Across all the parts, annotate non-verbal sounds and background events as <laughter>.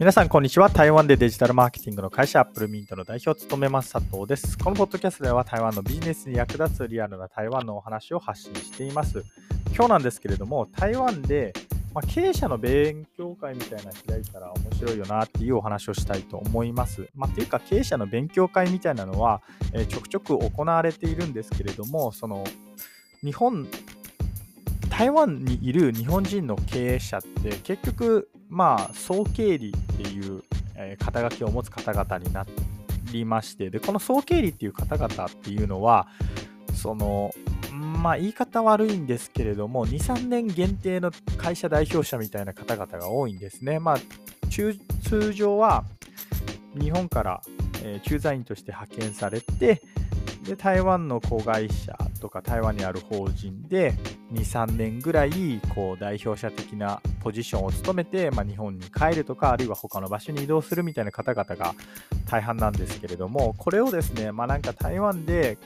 皆さん、こんにちは。台湾でデジタルマーケティングの会社アップルミントの代表を務めます佐藤です。このポッドキャストでは台湾のビジネスに役立つリアルな台湾のお話を発信しています。今日なんですけれども、台湾で、まあ、経営者の勉強会みたいな開いたら面白いよなっていうお話をしたいと思います。まあ、っていうか、経営者の勉強会みたいなのは、えー、ちょくちょく行われているんですけれども、その日本台湾にいる日本人の経営者って結局まあ総経理っていう、えー、肩書きを持つ方々になりましてでこの総経理っていう方々っていうのはそのまあ言い方悪いんですけれども23年限定の会社代表者みたいな方々が多いんですね。まあ通常は日本から、えー、駐在員として派遣されてで台湾の子会社とか台湾にある法人で23年ぐらいこう代表者的なポジションを務めて、まあ、日本に帰るとかあるいは他の場所に移動するみたいな方々が大半なんですけれどもこれをですね、まあ、なんか台湾で、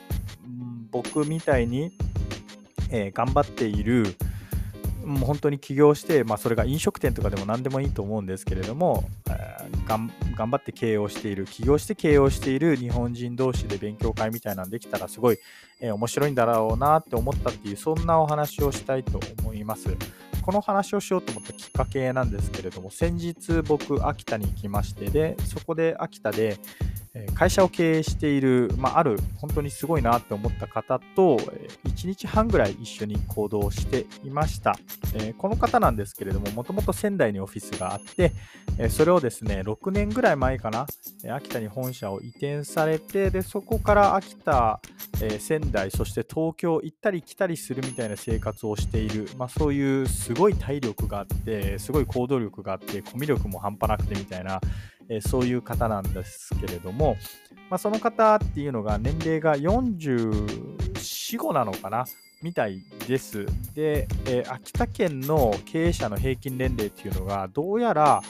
うん、僕みたいに、えー、頑張っているもう本当に起業して、まあ、それが飲食店とかでも何でもいいと思うんですけれども、頑張って経営をしている起業して経営をしている日本人同士で勉強会みたいなのできたらすごい、えー、面白いんだろうなって思ったっていうそんなお話をしたいと思います。この話をしようと思ったきっかけなんですけれども先日僕秋田に行きましてでそこで秋田で会社を経営している、まあ、ある本当にすごいなって思った方と1日半ぐらい一緒に行動していました。この方なんですけれども、もともと仙台にオフィスがあって、それをですね、6年ぐらい前かな、秋田に本社を移転されて、でそこから秋田、仙台、そして東京行ったり来たりするみたいな生活をしている、まあ、そういうすごい体力があって、すごい行動力があって、コミュ力も半端なくてみたいな、えそういう方なんですけれども、まあ、その方っていうのが年齢が44、5なのかなみたいです。で、えー、秋田県の経営者の平均年齢っていうのがどうやら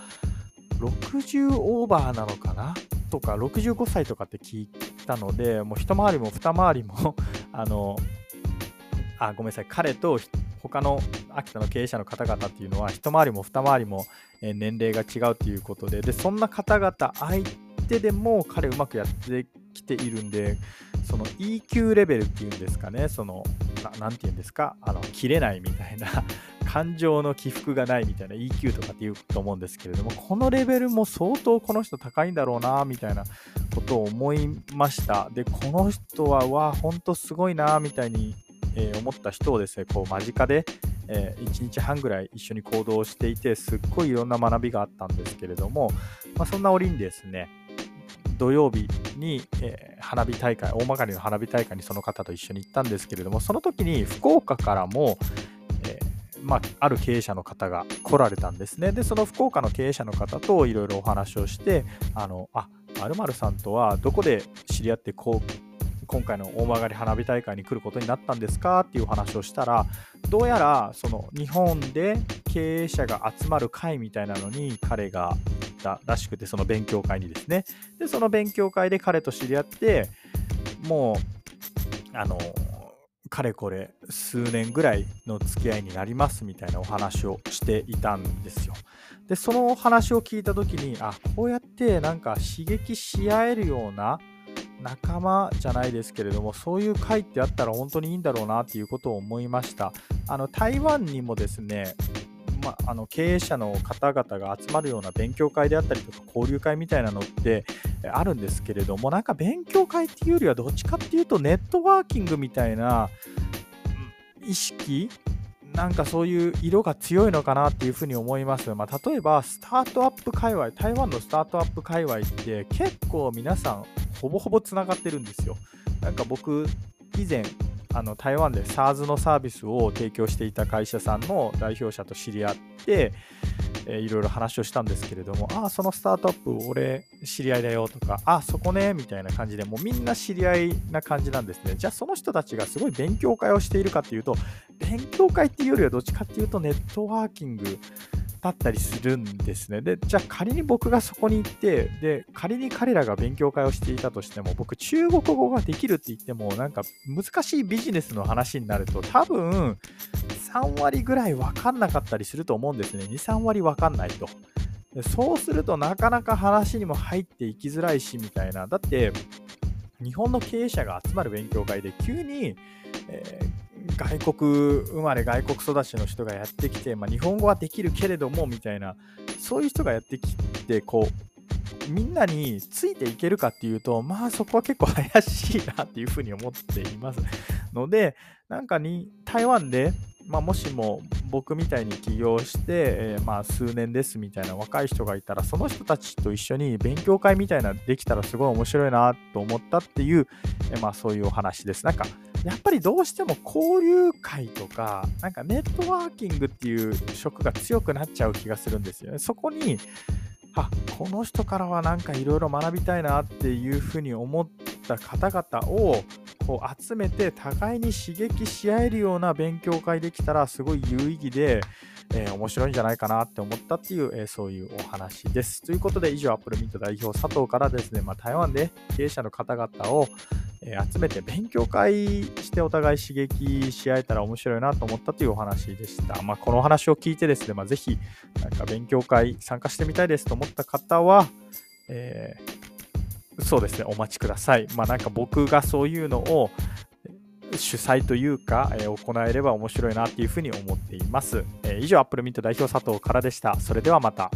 60オーバーなのかなとか65歳とかって聞いたのでもう一回りも二回りも <laughs> あのあごめんなさい彼と他の秋田の経営者の方々っていうのは一回りも二回りも年齢が違うということででそんな方々相手でも彼うまくやってきているんでその EQ レベルっていうんですかねその何て言うんですかあの切れないみたいな <laughs> 感情の起伏がないみたいな EQ とかって言うと思うんですけれどもこのレベルも相当この人高いんだろうなみたいなことを思いました。でこの人はわ本当すごいなみたいにえー、思った人をですねこう間近で、えー、1日半ぐらい一緒に行動していてすっごいいろんな学びがあったんですけれども、まあ、そんな折にですね土曜日に、えー、花火大会大曲の花火大会にその方と一緒に行ったんですけれどもその時に福岡からも、えまあ、ある経営者の方が来られたんですね。でその福岡の経営者の方といろいろお話をしてあのあ〇〇さんとはどこで知り合ってこう今回の大曲花火大会に来ることになったんですか？っていう話をしたらどうやらその日本で経営者が集まる会みたいなのに彼が行ったらしくてその勉強会にですねでその勉強会で彼と知り合ってもうあのかれこれ数年ぐらいの付き合いになりますみたいなお話をしていたんですよ。でそのお話を聞いた時にあこうやってなんか刺激し合えるような仲間じゃないですけれどもそういう会ってあったら本当にいいんだろうなっていうことを思いましたあの台湾にもですねまあの経営者の方々が集まるような勉強会であったりとか交流会みたいなのってあるんですけれどもなんか勉強会っていうよりはどっちかっていうとネットワーキングみたいな意識なんかそういう色が強いのかなっていうふうに思います。まあ、例えば、スタートアップ界隈、台湾のスタートアップ界隈って結構皆さんほぼほぼつながってるんですよ。なんか僕、以前、あの台湾で SARS のサービスを提供していた会社さんの代表者と知り合って、えー、いろいろ話をしたんですけれども、ああ、そのスタートアップ、俺、知り合いだよとか、ああ、そこね、みたいな感じで、もうみんな知り合いな感じなんですね。じゃあ、その人たちがすごい勉強会をしているかっていうと、勉強会っていうよりはどっちかっていうと、ネットワーキングだったりするんですね。で、じゃあ仮に僕がそこに行って、で、仮に彼らが勉強会をしていたとしても、僕、中国語ができるって言っても、なんか難しいビジネスの話になると、多分、3割ぐらい分かんなかったりすると思うんですね。2、3割分かんないと。そうするとなかなか話にも入っていきづらいしみたいな。だって日本の経営者が集まる勉強会で急に、えー、外国生まれ外国育ちの人がやってきて、まあ、日本語はできるけれどもみたいなそういう人がやってきてこうみんなについていけるかっていうとまあそこは結構怪しいなっていうふうに思っていますのでなんかに台湾でまあ、もしも僕みたいに起業して、えー、まあ数年ですみたいな若い人がいたらその人たちと一緒に勉強会みたいなできたらすごい面白いなと思ったっていう、えー、まあそういうお話です。なんかやっぱりどうしても交流会とかなんかネットワーキングっていう職が強くなっちゃう気がするんですよね。そこにあこの人からはなんかいろいろ学びたいなっていうふうに思った方々をこう集めて互いに刺激し合えるような勉強会できたらすごい有意義で、えー、面白いんじゃないかなって思ったっていう、えー、そういうお話です。ということで以上アップルミント代表佐藤からですね、まあ、台湾で経営者の方々を、えー、集めて勉強会してお互い刺激し合えたら面白いなと思ったというお話でした。まあ、このお話を聞いてですね、まあ、ぜひなんか勉強会参加してみたいですと思った方は、えーそうですね、お待ちください。まあなんか僕がそういうのを主催というか、えー、行えれば面白いなっていうふうに思っています。えー、以上、アップルミント代表佐藤からでした。それではまた。